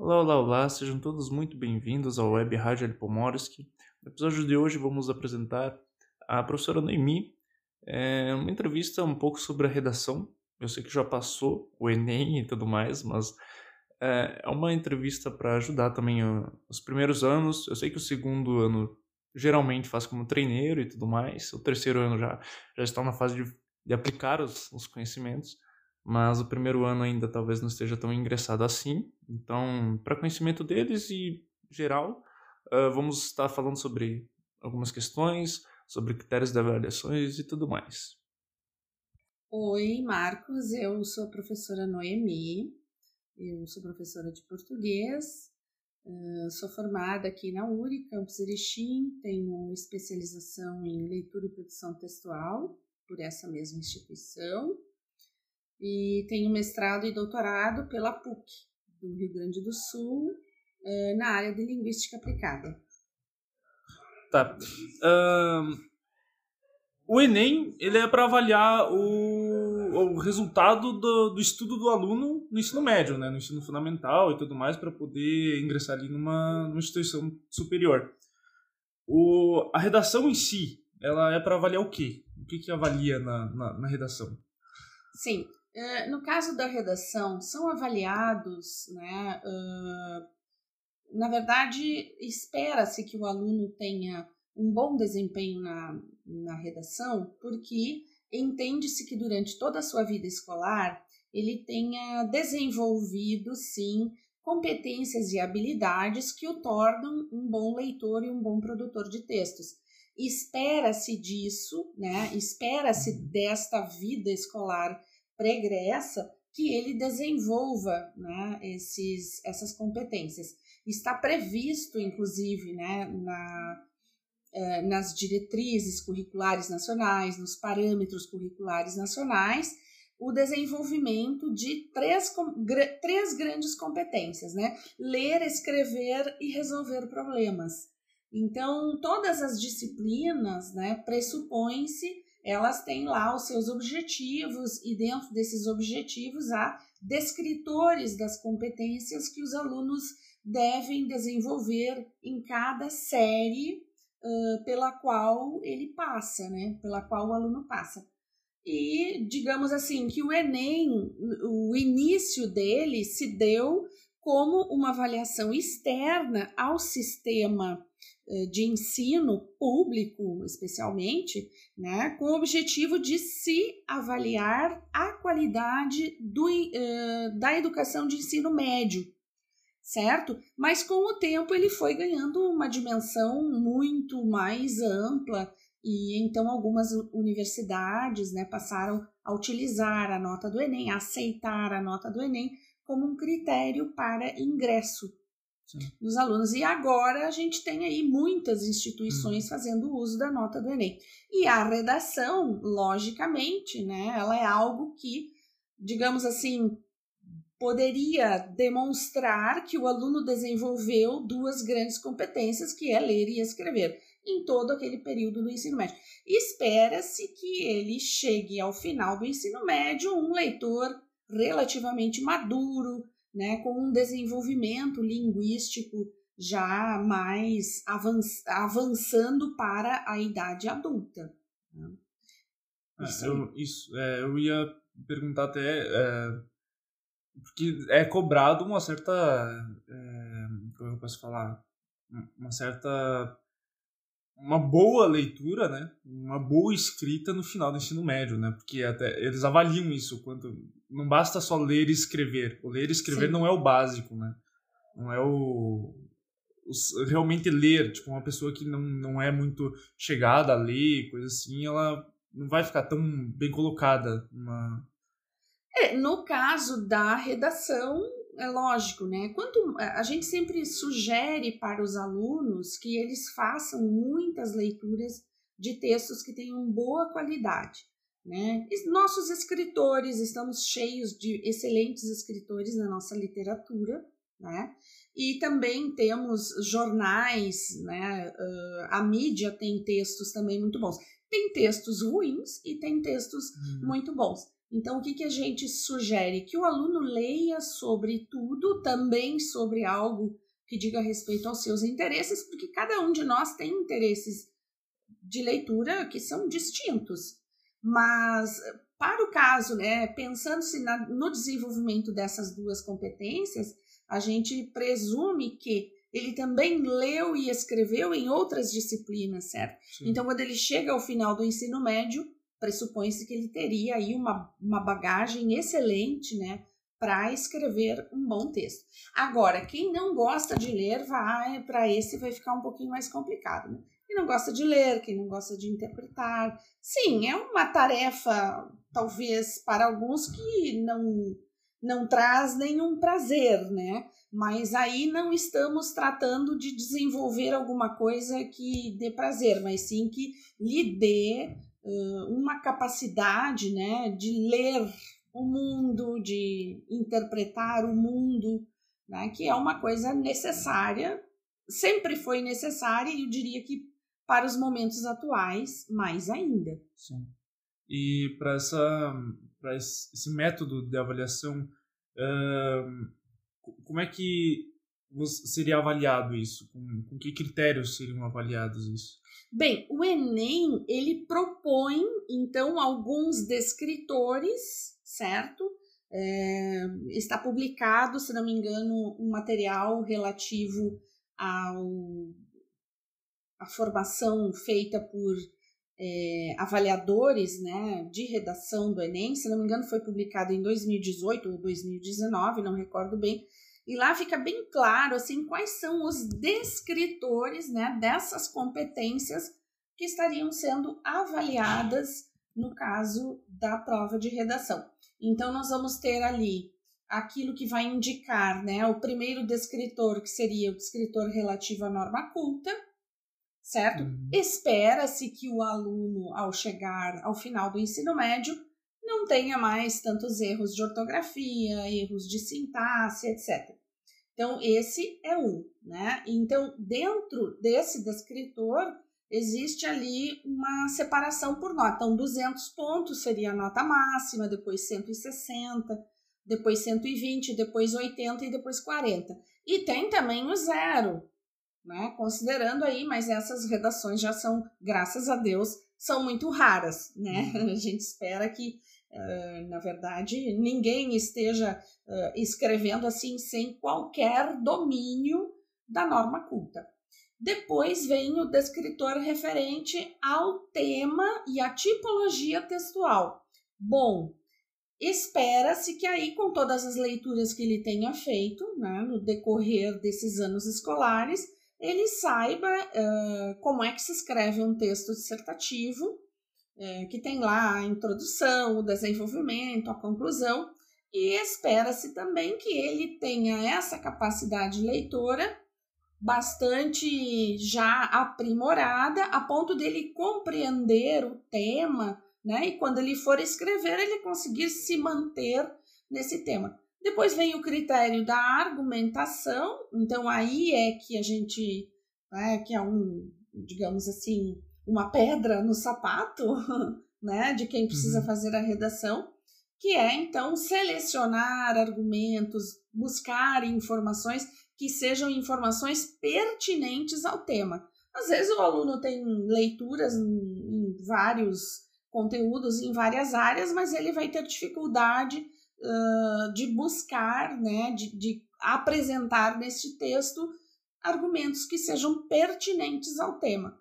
Olá, olá, olá, sejam todos muito bem-vindos ao Web Rádio Alipomorski. No episódio de hoje vamos apresentar a professora Noemi, é uma entrevista um pouco sobre a redação. Eu sei que já passou o Enem e tudo mais, mas é, é uma entrevista para ajudar também os primeiros anos. Eu sei que o segundo ano geralmente faz como treineiro e tudo mais, o terceiro ano já, já está na fase de, de aplicar os, os conhecimentos mas o primeiro ano ainda talvez não esteja tão ingressado assim. Então, para conhecimento deles e geral, uh, vamos estar falando sobre algumas questões, sobre critérios de avaliações e tudo mais. Oi, Marcos, eu sou a professora Noemi, eu sou professora de português, uh, sou formada aqui na URI, Campus Erechim, tenho especialização em leitura e produção textual por essa mesma instituição e tenho mestrado e doutorado pela PUC do Rio Grande do Sul eh, na área de linguística aplicada. Tá. Um, o Enem ele é para avaliar o, o resultado do, do, estudo do aluno no ensino médio, né, no ensino fundamental e tudo mais, para poder ingressar ali numa, numa instituição superior. O, a redação em si, ela é para avaliar o quê? O que, que avalia na, na, na redação? Sim, no caso da redação, são avaliados, né, na verdade, espera-se que o aluno tenha um bom desempenho na, na redação, porque entende-se que durante toda a sua vida escolar ele tenha desenvolvido, sim, competências e habilidades que o tornam um bom leitor e um bom produtor de textos. Espera-se disso, né? Espera-se desta vida escolar pregressa que ele desenvolva né, esses, essas competências. Está previsto, inclusive, né, na, eh, nas diretrizes curriculares nacionais, nos parâmetros curriculares nacionais, o desenvolvimento de três, três grandes competências, né? Ler, escrever e resolver problemas. Então, todas as disciplinas, né, pressupõem-se elas têm lá os seus objetivos e dentro desses objetivos há descritores das competências que os alunos devem desenvolver em cada série uh, pela qual ele passa, né? Pela qual o aluno passa. E digamos assim que o Enem, o início dele se deu como uma avaliação externa ao sistema de ensino público, especialmente, né, com o objetivo de se avaliar a qualidade do, uh, da educação de ensino médio, certo? Mas com o tempo ele foi ganhando uma dimensão muito mais ampla e então algumas universidades né, passaram a utilizar a nota do Enem, a aceitar a nota do Enem como um critério para ingresso Sim. dos alunos. E agora a gente tem aí muitas instituições uhum. fazendo uso da nota do Enem. E a redação, logicamente, né, ela é algo que, digamos assim, poderia demonstrar que o aluno desenvolveu duas grandes competências, que é ler e escrever, em todo aquele período do ensino médio. Espera-se que ele chegue ao final do ensino médio um leitor relativamente maduro, né, com um desenvolvimento linguístico já mais avançando para a idade adulta. Né? É, isso, eu, isso é, eu ia perguntar até é, porque é cobrado uma certa é, como eu posso falar uma certa uma boa leitura, né? Uma boa escrita no final do ensino médio, né? Porque até eles avaliam isso quanto não basta só ler e escrever. O ler e escrever Sim. não é o básico, né? Não é o, o, realmente ler, tipo uma pessoa que não, não é muito chegada a ler, coisa assim, ela não vai ficar tão bem colocada numa é, no caso da redação, é lógico, né? Quanto a gente sempre sugere para os alunos que eles façam muitas leituras de textos que tenham boa qualidade, né? Nossos escritores estamos cheios de excelentes escritores na nossa literatura, né? E também temos jornais, né? Uh, a mídia tem textos também muito bons. Tem textos ruins e tem textos hum. muito bons. Então, o que, que a gente sugere? Que o aluno leia sobre tudo, também sobre algo que diga respeito aos seus interesses, porque cada um de nós tem interesses de leitura que são distintos. Mas, para o caso, né, pensando-se no desenvolvimento dessas duas competências, a gente presume que ele também leu e escreveu em outras disciplinas, certo? Sim. Então, quando ele chega ao final do ensino médio, pressupõe-se que ele teria aí uma, uma bagagem excelente, né, para escrever um bom texto. Agora, quem não gosta de ler, vai para esse vai ficar um pouquinho mais complicado, né? Quem não gosta de ler, quem não gosta de interpretar, sim, é uma tarefa talvez para alguns que não não traz nenhum prazer, né? Mas aí não estamos tratando de desenvolver alguma coisa que dê prazer, mas sim que lhe dê uma capacidade né, de ler o mundo, de interpretar o mundo, né, que é uma coisa necessária, sempre foi necessária e eu diria que para os momentos atuais, mais ainda. Sim. E para essa para esse método de avaliação, uh, como é que seria avaliado isso? Com, com que critérios seriam avaliados isso? Bem, o Enem ele propõe então alguns descritores, certo? É, está publicado, se não me engano, um material relativo ao a formação feita por é, avaliadores né, de redação do Enem, se não me engano, foi publicado em 2018 ou 2019, não recordo bem, e lá fica bem claro assim quais são os descritores né, dessas competências que estariam sendo avaliadas no caso da prova de redação. Então, nós vamos ter ali aquilo que vai indicar né, o primeiro descritor, que seria o descritor relativo à norma culta, certo? Uhum. Espera-se que o aluno, ao chegar ao final do ensino médio, não tenha mais tantos erros de ortografia, erros de sintaxe, etc. Então, esse é um, né? Então, dentro desse descritor, existe ali uma separação por nota. Então, 200 pontos seria a nota máxima, depois 160, depois 120, depois 80 e depois 40. E tem também o zero, né? Considerando aí, mas essas redações já são, graças a Deus, são muito raras, né? Uhum. A gente espera que Uh, na verdade, ninguém esteja uh, escrevendo assim sem qualquer domínio da norma culta. Depois vem o descritor referente ao tema e à tipologia textual. Bom, espera-se que aí, com todas as leituras que ele tenha feito né, no decorrer desses anos escolares, ele saiba uh, como é que se escreve um texto dissertativo é, que tem lá a introdução, o desenvolvimento, a conclusão, e espera-se também que ele tenha essa capacidade leitora bastante já aprimorada, a ponto dele compreender o tema, né? E quando ele for escrever, ele conseguir se manter nesse tema. Depois vem o critério da argumentação, então aí é que a gente, né, que é um, digamos assim, uma pedra no sapato, né, de quem precisa uhum. fazer a redação, que é então selecionar argumentos, buscar informações que sejam informações pertinentes ao tema. Às vezes o aluno tem leituras em vários conteúdos, em várias áreas, mas ele vai ter dificuldade de buscar, né, de, de apresentar neste texto argumentos que sejam pertinentes ao tema.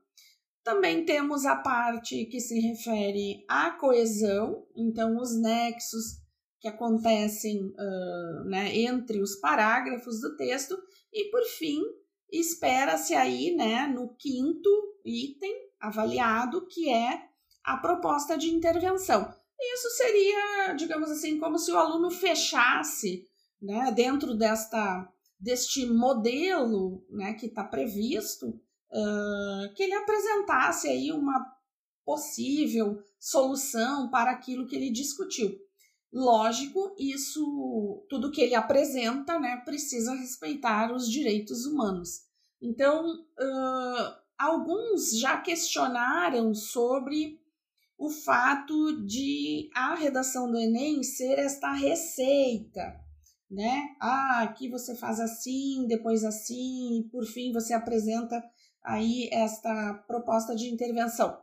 Também temos a parte que se refere à coesão, então os nexos que acontecem uh, né, entre os parágrafos do texto, e por fim, espera-se aí né, no quinto item avaliado, que é a proposta de intervenção. Isso seria, digamos assim, como se o aluno fechasse né, dentro desta, deste modelo né, que está previsto uh, que ele apresentasse aí uma possível solução para aquilo que ele discutiu. Lógico, isso, tudo que ele apresenta, né, precisa respeitar os direitos humanos. Então, uh, alguns já questionaram sobre o fato de a redação do Enem ser esta receita, né? Ah, aqui você faz assim, depois assim, e por fim você apresenta aí esta proposta de intervenção.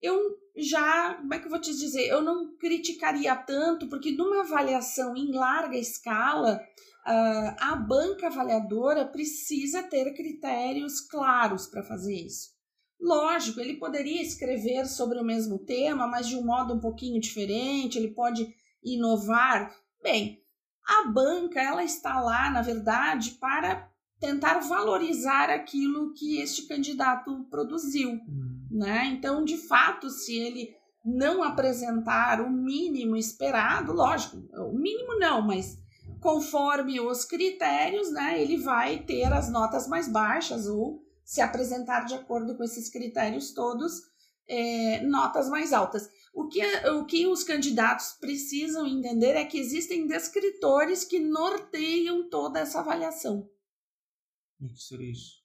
Eu já, como é que eu vou te dizer? Eu não criticaria tanto, porque numa avaliação em larga escala, uh, a banca avaliadora precisa ter critérios claros para fazer isso. Lógico, ele poderia escrever sobre o mesmo tema, mas de um modo um pouquinho diferente, ele pode inovar. Bem, a banca ela está lá, na verdade, para tentar valorizar aquilo que este candidato produziu, hum. né? Então, de fato, se ele não apresentar o mínimo esperado, lógico, o mínimo não, mas conforme os critérios, né, ele vai ter as notas mais baixas ou se apresentar de acordo com esses critérios todos, é, notas mais altas. O que, o que os candidatos precisam entender é que existem descritores que norteiam toda essa avaliação. O que seria isso?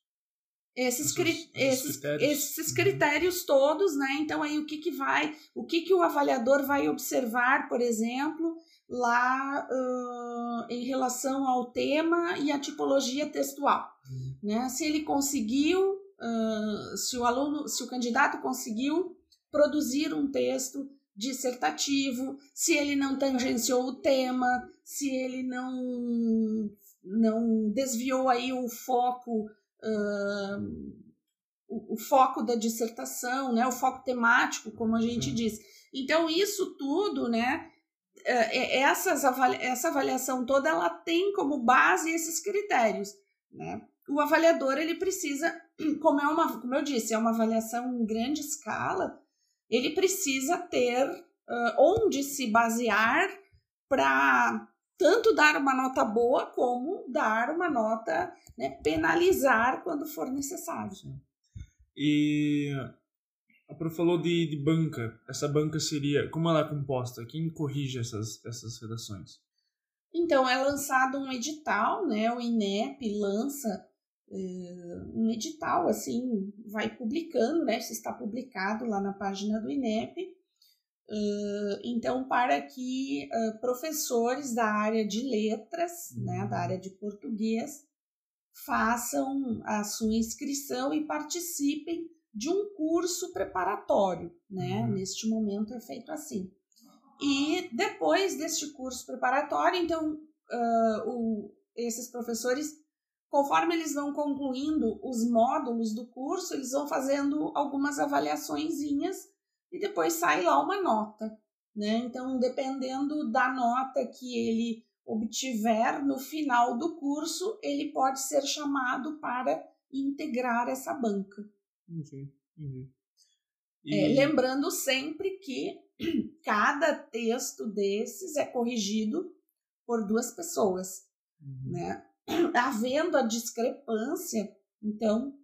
Esses, cri esses, critérios, esses uhum. critérios todos, né? Então aí o que, que vai, o que, que o avaliador vai observar, por exemplo, lá uh, em relação ao tema e à tipologia textual. Uhum. Né? Se ele conseguiu, uh, se o aluno, se o candidato conseguiu produzir um texto dissertativo, se ele não tangenciou o tema, se ele não não desviou aí o foco uh, o, o, foco da dissertação, né, o foco temático, como a gente Sim. diz. Então isso tudo, né, é, é, essas essa avaliação toda ela tem como base esses critérios, né? O avaliador ele precisa, como é uma, como eu disse, é uma avaliação em grande escala, ele precisa ter uh, onde se basear para tanto dar uma nota boa como dar uma nota, né, penalizar quando for necessário. E a Pro falou de, de banca. Essa banca seria, como ela é composta? Quem corrige essas, essas redações? Então, é lançado um edital, né? O INEP lança um edital, assim, vai publicando, né? Isso está publicado lá na página do INEP. Uh, então, para que uh, professores da área de letras, uhum. né, da área de português, façam a sua inscrição e participem de um curso preparatório, né? Uhum. Neste momento é feito assim. E depois deste curso preparatório, então, uh, o, esses professores, conforme eles vão concluindo os módulos do curso, eles vão fazendo algumas avaliaçõezinhas e depois sai lá uma nota, né? Então, dependendo da nota que ele obtiver no final do curso, ele pode ser chamado para integrar essa banca. Entendi, entendi. E... É, lembrando sempre que cada texto desses é corrigido por duas pessoas, uhum. né? Havendo a discrepância, então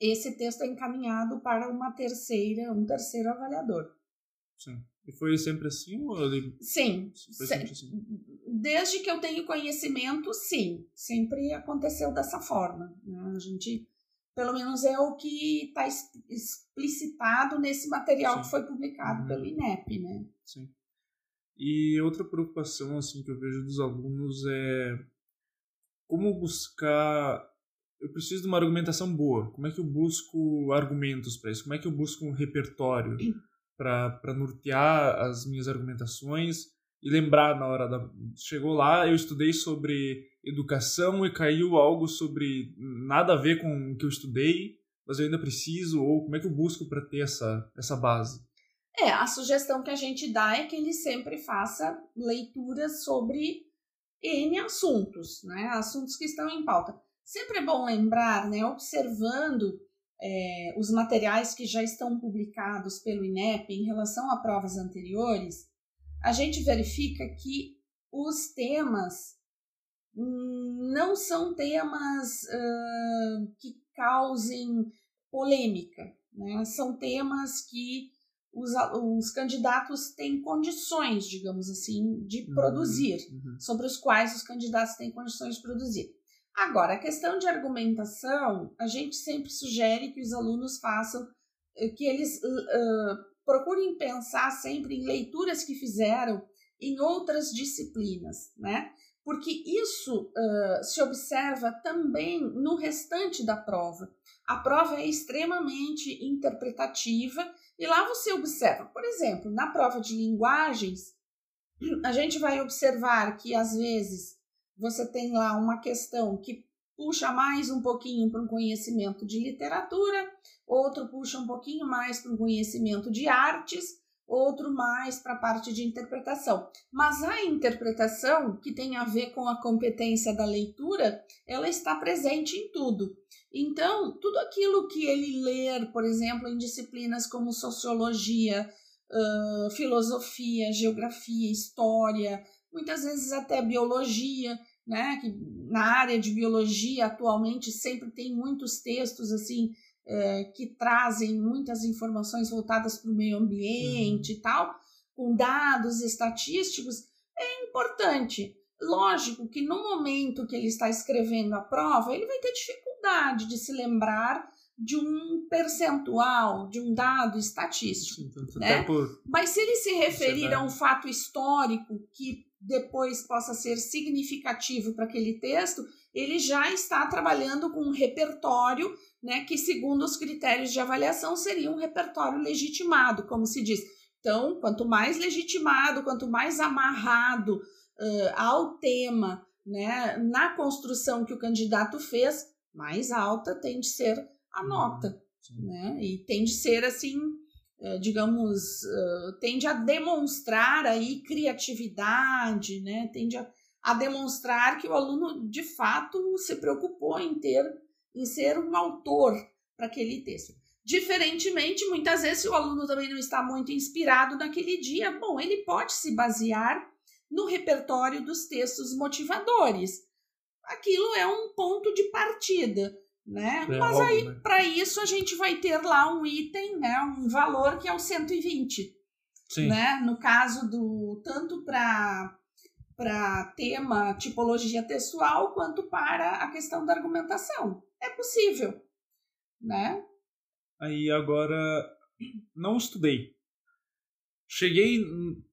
esse texto é encaminhado para uma terceira, um terceiro avaliador. Sim. E foi sempre assim? Ou ele... Sim. Foi sempre assim? Desde que eu tenho conhecimento, sim. Sempre aconteceu dessa forma. Né? A gente, pelo menos é o que está explicitado nesse material sim. que foi publicado uhum. pelo INEP, né? Sim. E outra preocupação assim que eu vejo dos alunos é como buscar eu preciso de uma argumentação boa. Como é que eu busco argumentos para isso? Como é que eu busco um repertório para nortear as minhas argumentações e lembrar na hora da. Chegou lá, eu estudei sobre educação e caiu algo sobre nada a ver com o que eu estudei, mas eu ainda preciso, ou como é que eu busco para ter essa, essa base? É, a sugestão que a gente dá é que ele sempre faça leituras sobre N assuntos, né? Assuntos que estão em pauta. Sempre é bom lembrar, né, observando é, os materiais que já estão publicados pelo INEP em relação a provas anteriores, a gente verifica que os temas não são temas uh, que causem polêmica, né? são temas que os, os candidatos têm condições, digamos assim, de uhum, produzir, uhum. sobre os quais os candidatos têm condições de produzir. Agora, a questão de argumentação, a gente sempre sugere que os alunos façam, eh, que eles uh, procurem pensar sempre em leituras que fizeram em outras disciplinas, né? Porque isso uh, se observa também no restante da prova. A prova é extremamente interpretativa e lá você observa, por exemplo, na prova de linguagens, a gente vai observar que às vezes você tem lá uma questão que puxa mais um pouquinho para um conhecimento de literatura, outro puxa um pouquinho mais para um conhecimento de artes, outro mais para a parte de interpretação. Mas a interpretação, que tem a ver com a competência da leitura, ela está presente em tudo. Então, tudo aquilo que ele ler, por exemplo, em disciplinas como sociologia, uh, filosofia, geografia, história, muitas vezes até biologia, né? Que na área de biologia atualmente sempre tem muitos textos assim uh, que trazem muitas informações voltadas para o meio ambiente uhum. e tal, com dados estatísticos, é importante. Lógico que no momento que ele está escrevendo a prova, ele vai ter dificuldade de se lembrar de um percentual, de um dado estatístico. Né? Por... Mas se ele se referir a um fato histórico que depois possa ser significativo para aquele texto, ele já está trabalhando com um repertório, né, que segundo os critérios de avaliação seria um repertório legitimado, como se diz. Então, quanto mais legitimado, quanto mais amarrado uh, ao tema, né, na construção que o candidato fez, mais alta tem de ser a uhum, nota, né? E tem de ser assim, digamos, tende a demonstrar aí criatividade, né? Tende a, a demonstrar que o aluno de fato se preocupou em ter, em ser um autor para aquele texto. Diferentemente, muitas vezes, se o aluno também não está muito inspirado naquele dia, bom, ele pode se basear no repertório dos textos motivadores. Aquilo é um ponto de partida né? É Mas aí, né? para isso, a gente vai ter lá um item, né? Um valor que é o 120. Sim. Né? No caso do tanto para para tema tipologia textual quanto para a questão da argumentação. É possível, né? Aí agora não estudei. Cheguei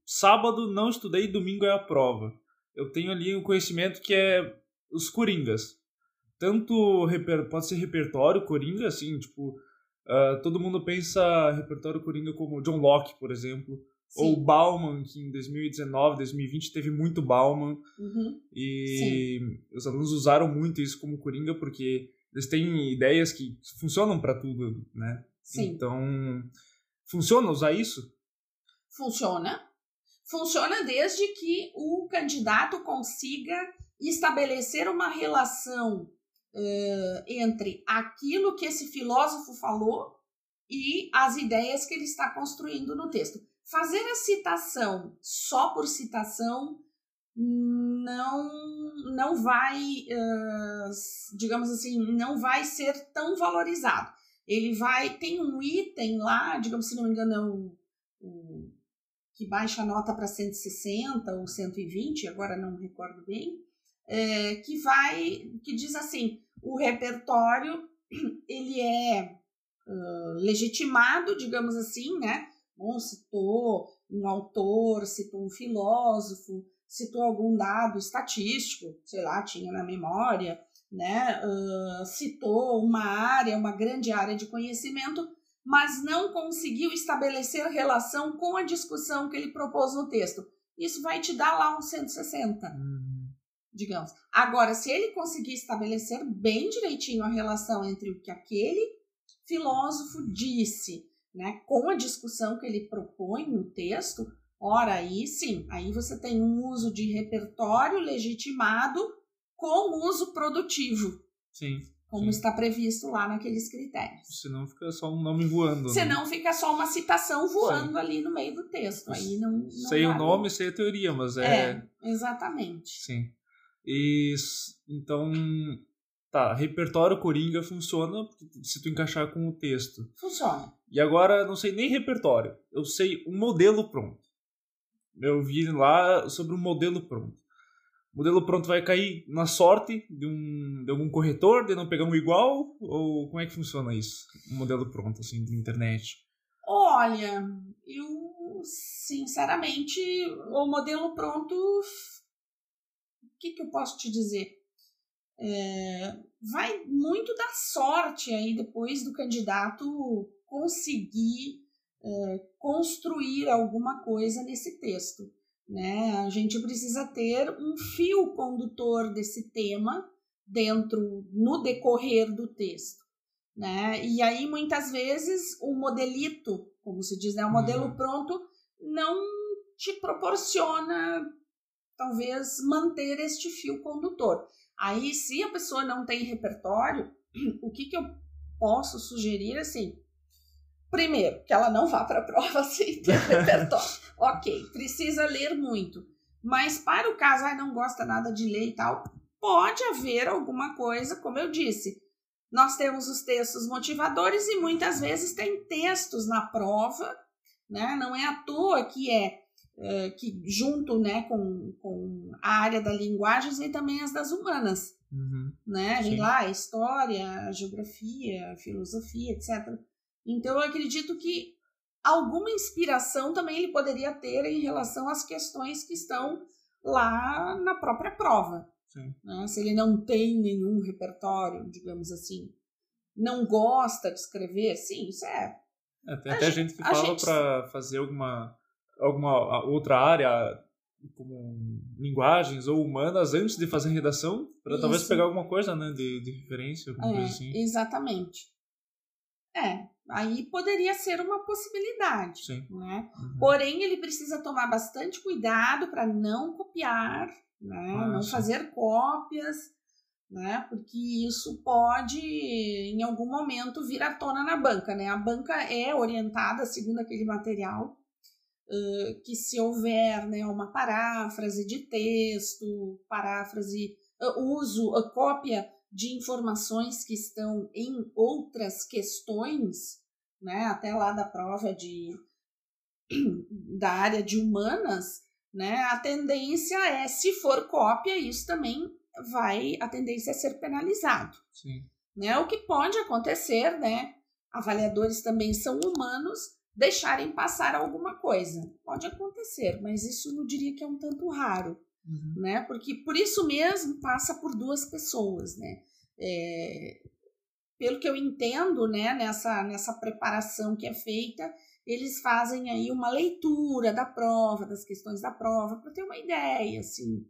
sábado, não estudei, domingo é a prova. Eu tenho ali um conhecimento que é os coringas tanto pode ser repertório coringa, assim, tipo, uh, todo mundo pensa repertório coringa como John Locke, por exemplo, Sim. ou Bauman, que em 2019, 2020 teve muito Bauman, uhum. e Sim. os alunos usaram muito isso como coringa porque eles têm ideias que funcionam para tudo, né? Sim. Então, funciona usar isso? Funciona. Funciona desde que o candidato consiga estabelecer uma relação uh, entre aquilo que esse filósofo falou e as ideias que ele está construindo no texto. Fazer a citação só por citação não não vai, uh, digamos assim, não vai ser tão valorizado. Ele vai tem um item lá, digamos se não me engano é o, o que baixa a nota para 160 ou 120, agora não me recordo bem, é, que vai que diz assim o repertório ele é uh, legitimado, digamos assim, né? Bom, citou um autor, citou um filósofo, citou algum dado estatístico, sei lá, tinha na memória, né? Uh, citou uma área, uma grande área de conhecimento, mas não conseguiu estabelecer relação com a discussão que ele propôs no texto. Isso vai te dar lá um 160. Uhum digamos. Agora, se ele conseguir estabelecer bem direitinho a relação entre o que aquele filósofo disse, né, com a discussão que ele propõe no texto, ora aí sim, aí você tem um uso de repertório legitimado com uso produtivo. Sim. Como sim. está previsto lá naqueles critérios. Senão fica só um nome voando. Senão né? fica só uma citação voando sim. ali no meio do texto. Aí não, não sei o nome, sei a teoria, mas é. É, exatamente. Sim. E então, tá, repertório Coringa funciona se tu encaixar com o texto. Funciona. E agora não sei nem repertório, eu sei um modelo pronto. Eu vi lá sobre um modelo pronto. O modelo pronto vai cair na sorte de, um, de algum corretor de não pegar um igual? Ou como é que funciona isso? Um modelo pronto, assim, de internet? Olha, eu, sinceramente, o modelo pronto, o que, que eu posso te dizer? É, vai muito da sorte aí depois do candidato conseguir é, construir alguma coisa nesse texto. Né? A gente precisa ter um fio condutor desse tema dentro, no decorrer do texto. Né? E aí, muitas vezes, o modelito, como se diz, né? o modelo uhum. pronto, não te proporciona, talvez, manter este fio condutor. Aí, se a pessoa não tem repertório, o que, que eu posso sugerir assim? Primeiro, que ela não vá para a prova sem ter repertório. ok, precisa ler muito. Mas para o caso, ah, não gosta nada de ler e tal, pode haver alguma coisa, como eu disse. Nós temos os textos motivadores e muitas vezes tem textos na prova, né? Não é à toa que é, é que junto, né, com, com a área da linguagens e também as das humanas, uhum. né? Vem lá história, geografia, filosofia, etc. Então eu acredito que alguma inspiração também ele poderia ter em relação às questões que estão lá na própria prova. Né? Se ele não tem nenhum repertório, digamos assim, não gosta de escrever, sim, isso é. é tem até a gente que fala gente... para fazer alguma, alguma outra área, como linguagens ou humanas, antes de fazer redação, para talvez pegar alguma coisa né, de, de referência, alguma é, coisa assim. Exatamente. É, aí poderia ser uma possibilidade, Sim. né? Uhum. Porém, ele precisa tomar bastante cuidado para não copiar né? Ah, não sim. fazer cópias, né? Porque isso pode, em algum momento, vir à tona na banca, né? A banca é orientada segundo aquele material uh, que se houver, né, uma paráfrase de texto, paráfrase, uh, uso, uh, cópia de informações que estão em outras questões, né? Até lá da prova de da área de humanas, né? A tendência é, se for cópia, isso também vai, a tendência é ser penalizado. Sim. Né? O que pode acontecer, né? Avaliadores também são humanos, deixarem passar alguma coisa. Pode acontecer, mas isso eu diria que é um tanto raro, uhum. né? Porque por isso mesmo passa por duas pessoas, né? É, pelo que eu entendo, né, nessa, nessa preparação que é feita, eles fazem aí uma leitura da prova, das questões da prova, para ter uma ideia, assim,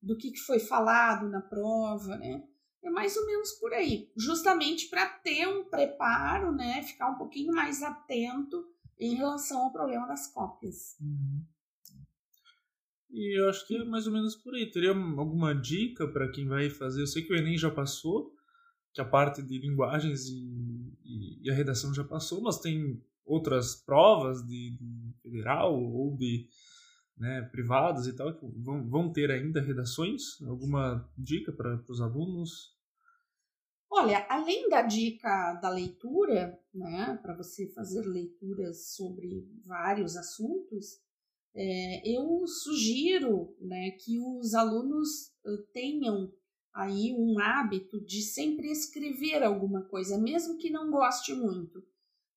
do que, foi falado na prova, né? É mais ou menos por aí, justamente para ter um preparo, né? Ficar um pouquinho mais atento em relação ao problema das cópias. Uhum. E eu acho que é mais ou menos por aí. Teria alguma dica para quem vai fazer? Eu sei que o Enem já passou, que a parte de linguagens e, e, e a redação já passou, mas tem outras provas de, de federal ou de né, privadas e tal que vão, vão ter ainda redações? Alguma dica para os alunos? Olha, além da dica da leitura, né, para você fazer leituras sobre vários assuntos, é, eu sugiro né, que os alunos tenham aí um hábito de sempre escrever alguma coisa, mesmo que não goste muito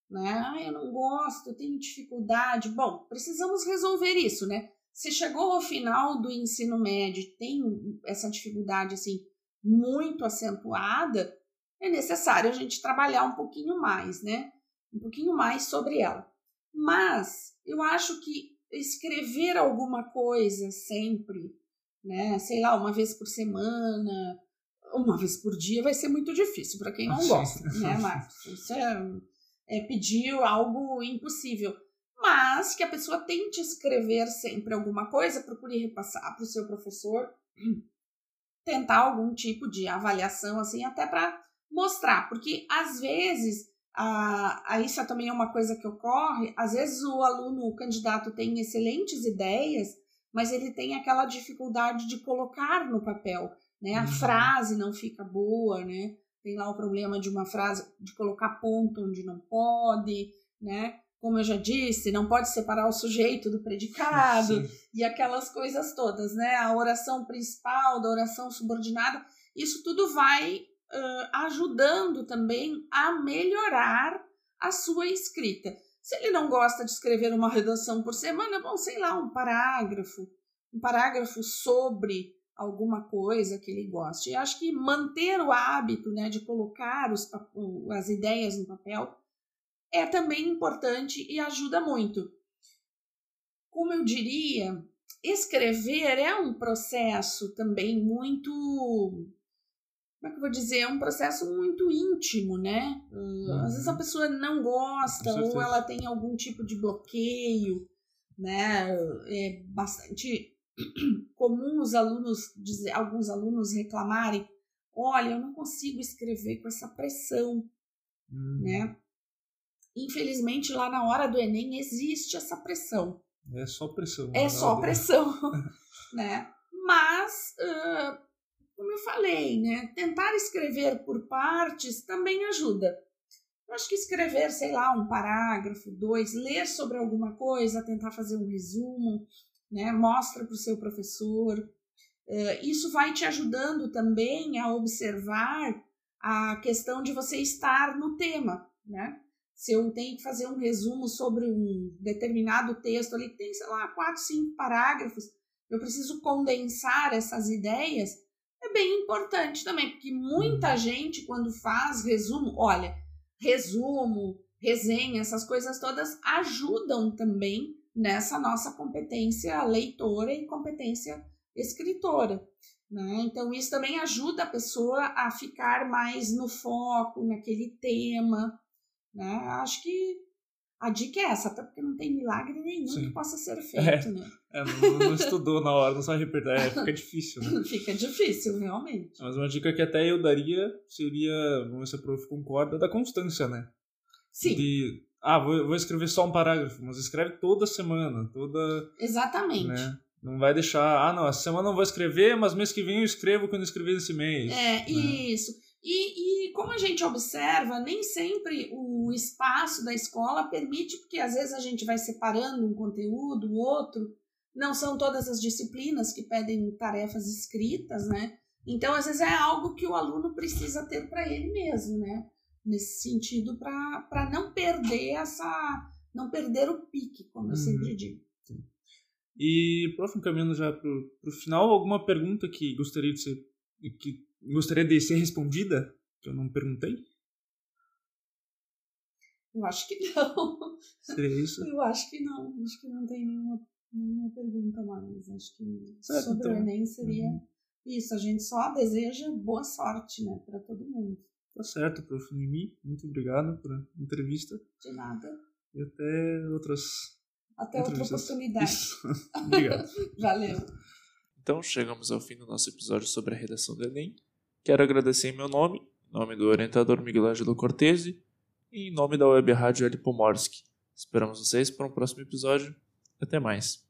né? Ah, eu não gosto, eu tenho dificuldade. Bom, precisamos resolver isso, né? Se chegou ao final do ensino médio tem essa dificuldade assim muito acentuada, é necessário a gente trabalhar um pouquinho mais, né? Um pouquinho mais sobre ela. Mas eu acho que escrever alguma coisa sempre, né? Sei lá, uma vez por semana, uma vez por dia vai ser muito difícil para quem não gosta, né, Marcos? Isso é é, pedir algo impossível. Mas que a pessoa tente escrever sempre alguma coisa, procure repassar para o seu professor, tentar algum tipo de avaliação, assim, até para mostrar, porque às vezes, a, a, isso também é uma coisa que ocorre, às vezes o aluno, o candidato tem excelentes ideias, mas ele tem aquela dificuldade de colocar no papel, né? A uhum. frase não fica boa, né? tem lá o problema de uma frase, de colocar ponto onde não pode, né? Como eu já disse, não pode separar o sujeito do predicado Sim. e aquelas coisas todas, né? A oração principal da oração subordinada, isso tudo vai uh, ajudando também a melhorar a sua escrita. Se ele não gosta de escrever uma redação por semana, bom, sei lá, um parágrafo, um parágrafo sobre alguma coisa que ele goste. Eu acho que manter o hábito né, de colocar os, as ideias no papel é também importante e ajuda muito. Como eu diria, escrever é um processo também muito como é que eu vou dizer, é um processo muito íntimo, né? Uhum. Às vezes a uhum. pessoa não gosta ou ela tem algum tipo de bloqueio, né? É bastante comum os alunos dizer, alguns alunos reclamarem, olha, eu não consigo escrever com essa pressão, uhum. né? Infelizmente lá na hora do Enem existe essa pressão. É só pressão. É só pressão, né? Mas uh, como eu falei, né? Tentar escrever por partes também ajuda. Eu acho que escrever, sei lá, um parágrafo, dois, ler sobre alguma coisa, tentar fazer um resumo, né? Mostra para o seu professor. Uh, isso vai te ajudando também a observar a questão de você estar no tema, né? Se eu tenho que fazer um resumo sobre um determinado texto ali, tem, sei lá, quatro, cinco parágrafos, eu preciso condensar essas ideias bem importante também, porque muita uhum. gente, quando faz resumo, olha, resumo, resenha, essas coisas todas ajudam também nessa nossa competência leitora e competência escritora. Né? Então, isso também ajuda a pessoa a ficar mais no foco, naquele tema. Né? Acho que a dica é essa, até porque não tem milagre nenhum Sim. que possa ser feito, é, né? É, não, não, estudou na hora, não sabe repetir. É, fica difícil, né? fica difícil, realmente. Mas uma dica que até eu daria seria, vamos ver se a prof concorda, da constância, né? Sim. De, ah, vou, vou escrever só um parágrafo, mas escreve toda semana, toda... Exatamente. Né? Não vai deixar, ah, não, essa semana não vou escrever, mas mês que vem eu escrevo quando eu escrever esse mês. É, né? isso. E, e como a gente observa, nem sempre o espaço da escola permite, porque às vezes a gente vai separando um conteúdo, o outro. Não são todas as disciplinas que pedem tarefas escritas, né? Então, às vezes é algo que o aluno precisa ter para ele mesmo, né? Nesse sentido, para não perder essa. não perder o pique, como eu uhum. sempre digo. E, prof, caminhando já para o final, alguma pergunta que gostaria de ser. que gostaria de ser respondida? Que eu não perguntei? Eu acho que não. Seria isso? Eu acho que não. Acho que não tem nenhuma, nenhuma pergunta mais. Acho que certo, sobre então. o Enem seria uhum. isso. A gente só deseja boa sorte, né, para todo mundo. Tá certo, prof. Nimi. Muito obrigado pela entrevista. De nada. E até outras. Até outra oportunidade. Isso. obrigado. Valeu. Então, chegamos ao fim do nosso episódio sobre a redação do Enem. Quero agradecer em meu nome, em nome do orientador Miguel Ângelo Cortese e em nome da Web Rádio L. Esperamos vocês para um próximo episódio. Até mais.